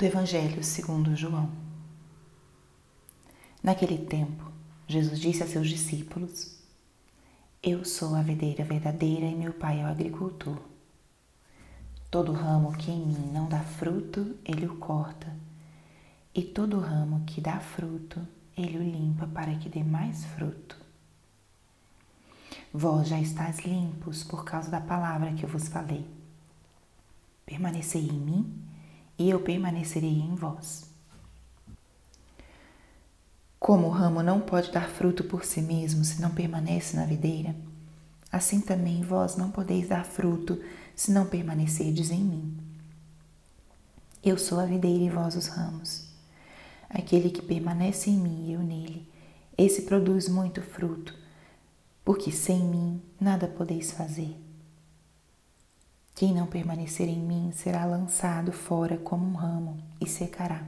do Evangelho segundo João. Naquele tempo, Jesus disse a seus discípulos: Eu sou a videira verdadeira e meu Pai é o agricultor. Todo ramo que em mim não dá fruto, ele o corta, e todo ramo que dá fruto, ele o limpa para que dê mais fruto. Vós já estáis limpos por causa da palavra que eu vos falei. Permanecei em mim e eu permanecerei em vós. Como o ramo não pode dar fruto por si mesmo se não permanece na videira, assim também vós não podeis dar fruto se não permanecerdes em mim. Eu sou a videira e vós os ramos. Aquele que permanece em mim e eu nele, esse produz muito fruto, porque sem mim nada podeis fazer. Quem não permanecer em mim será lançado fora como um ramo e secará.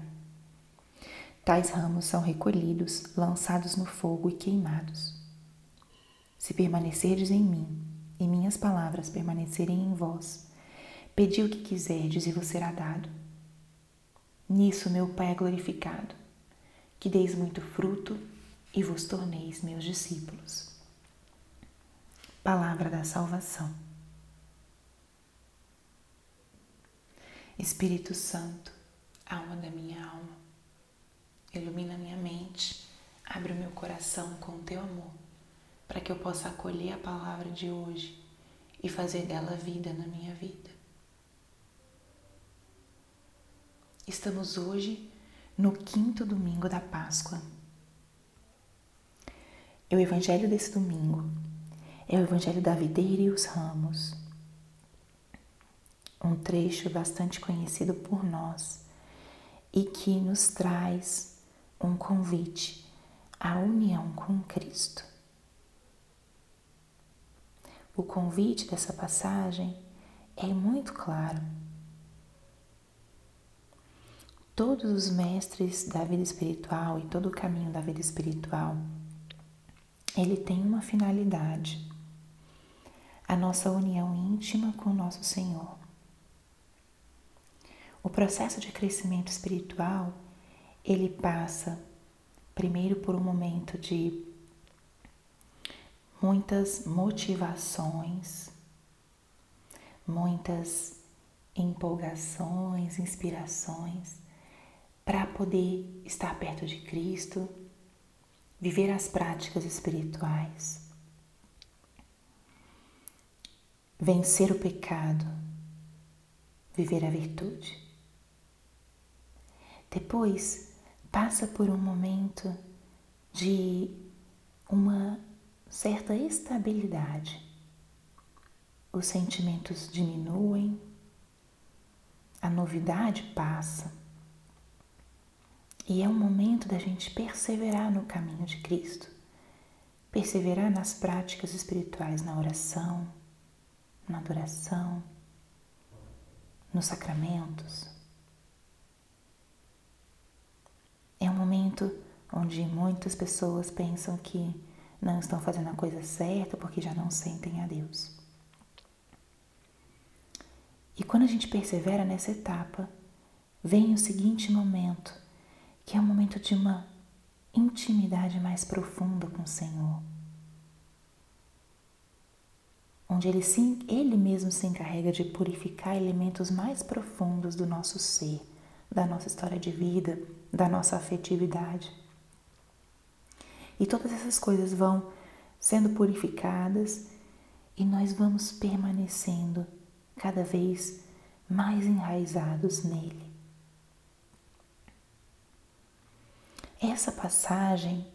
Tais ramos são recolhidos, lançados no fogo e queimados. Se permanecerdes em mim e minhas palavras permanecerem em vós, pedi o que quiserdes e vos será dado. Nisso meu Pai é glorificado, que deis muito fruto e vos torneis meus discípulos. Palavra da salvação. Espírito Santo, alma da minha alma, ilumina minha mente, abre o meu coração com o teu amor, para que eu possa acolher a palavra de hoje e fazer dela vida na minha vida. Estamos hoje no quinto domingo da Páscoa. E o evangelho desse domingo é o evangelho da videira e os ramos um trecho bastante conhecido por nós e que nos traz um convite à união com Cristo. O convite dessa passagem é muito claro. Todos os mestres da vida espiritual e todo o caminho da vida espiritual, ele tem uma finalidade: a nossa união íntima com o nosso Senhor. O processo de crescimento espiritual, ele passa primeiro por um momento de muitas motivações, muitas empolgações, inspirações para poder estar perto de Cristo, viver as práticas espirituais, vencer o pecado, viver a virtude. Depois, passa por um momento de uma certa estabilidade. Os sentimentos diminuem, a novidade passa. E é um momento da gente perseverar no caminho de Cristo, perseverar nas práticas espirituais, na oração, na adoração, nos sacramentos, É um momento onde muitas pessoas pensam que não estão fazendo a coisa certa porque já não sentem a Deus. E quando a gente persevera nessa etapa, vem o seguinte momento, que é o momento de uma intimidade mais profunda com o Senhor. Onde ele, sim, ele mesmo se encarrega de purificar elementos mais profundos do nosso ser, da nossa história de vida, da nossa afetividade. E todas essas coisas vão sendo purificadas e nós vamos permanecendo cada vez mais enraizados nele. Essa passagem,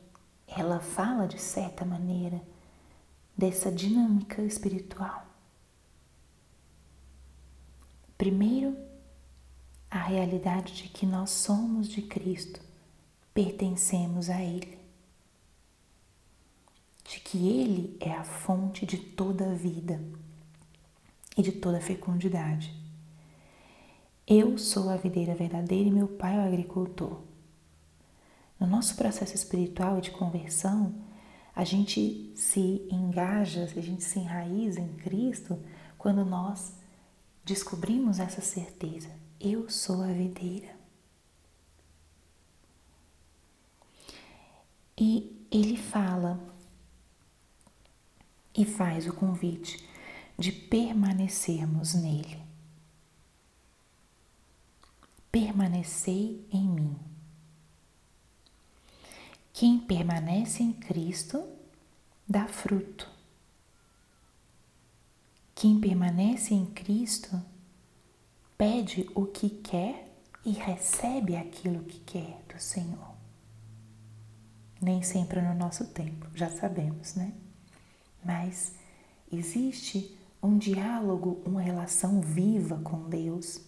ela fala de certa maneira dessa dinâmica espiritual. Primeiro, a realidade de que nós somos de Cristo, pertencemos a Ele, que Ele é a fonte de toda a vida e de toda a fecundidade. Eu sou a videira verdadeira e meu pai é o agricultor. No nosso processo espiritual e de conversão, a gente se engaja, a gente se enraiza em Cristo quando nós descobrimos essa certeza. Eu sou a videira. E ele fala e faz o convite de permanecermos nele. Permanecei em mim. Quem permanece em Cristo dá fruto. Quem permanece em Cristo pede o que quer e recebe aquilo que quer do Senhor. Nem sempre no nosso tempo, já sabemos, né? Mas existe um diálogo, uma relação viva com Deus,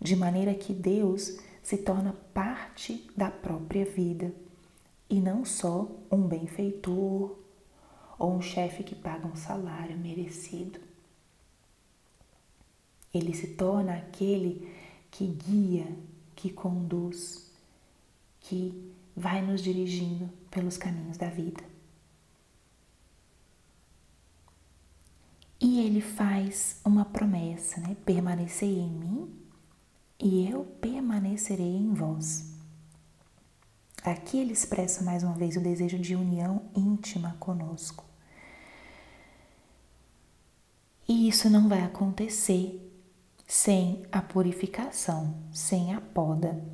de maneira que Deus se torna parte da própria vida e não só um benfeitor ou um chefe que paga um salário merecido. Ele se torna aquele que guia, que conduz, que vai nos dirigindo pelos caminhos da vida. E ele faz uma promessa, né? Permanecei em mim e eu permanecerei em vós. Aqui ele expressa mais uma vez o desejo de união íntima conosco. E isso não vai acontecer sem a purificação, sem a poda.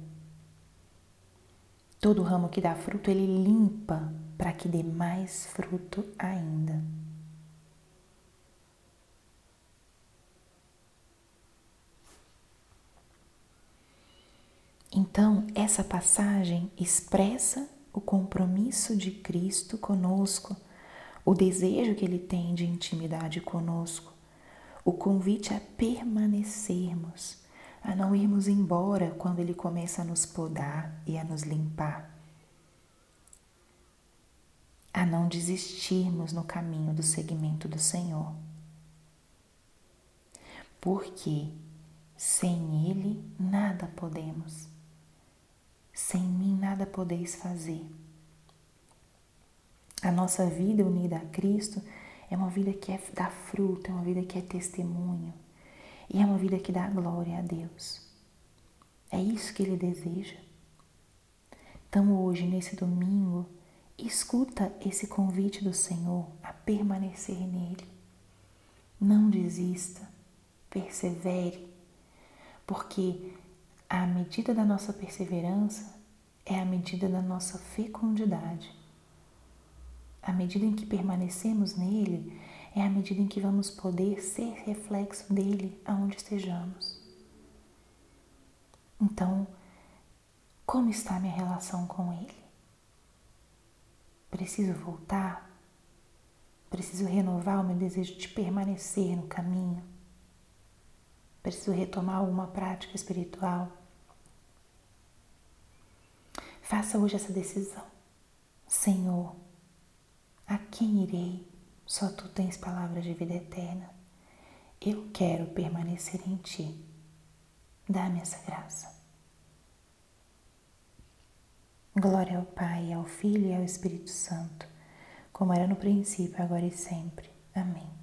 Todo ramo que dá fruto, ele limpa para que dê mais fruto ainda. Então, essa passagem expressa o compromisso de Cristo conosco, o desejo que ele tem de intimidade conosco, o convite a permanecermos, a não irmos embora quando ele começa a nos podar e a nos limpar, a não desistirmos no caminho do seguimento do Senhor. Porque sem Ele nada podemos. Sem mim nada podeis fazer. A nossa vida unida a Cristo é uma vida que é, dá fruto, é uma vida que é testemunho e é uma vida que dá glória a Deus. É isso que Ele deseja. Então, hoje, nesse domingo, escuta esse convite do Senhor a permanecer nele. Não desista, persevere, porque a medida da nossa perseverança é a medida da nossa fecundidade. A medida em que permanecemos nele é a medida em que vamos poder ser reflexo dele aonde estejamos. Então, como está minha relação com ele? Preciso voltar? Preciso renovar o meu desejo de permanecer no caminho? Preciso retomar alguma prática espiritual? Faça hoje essa decisão. Senhor, a quem irei? Só tu tens palavras de vida eterna. Eu quero permanecer em ti. Dá-me essa graça. Glória ao Pai, ao Filho e ao Espírito Santo, como era no princípio, agora e sempre. Amém.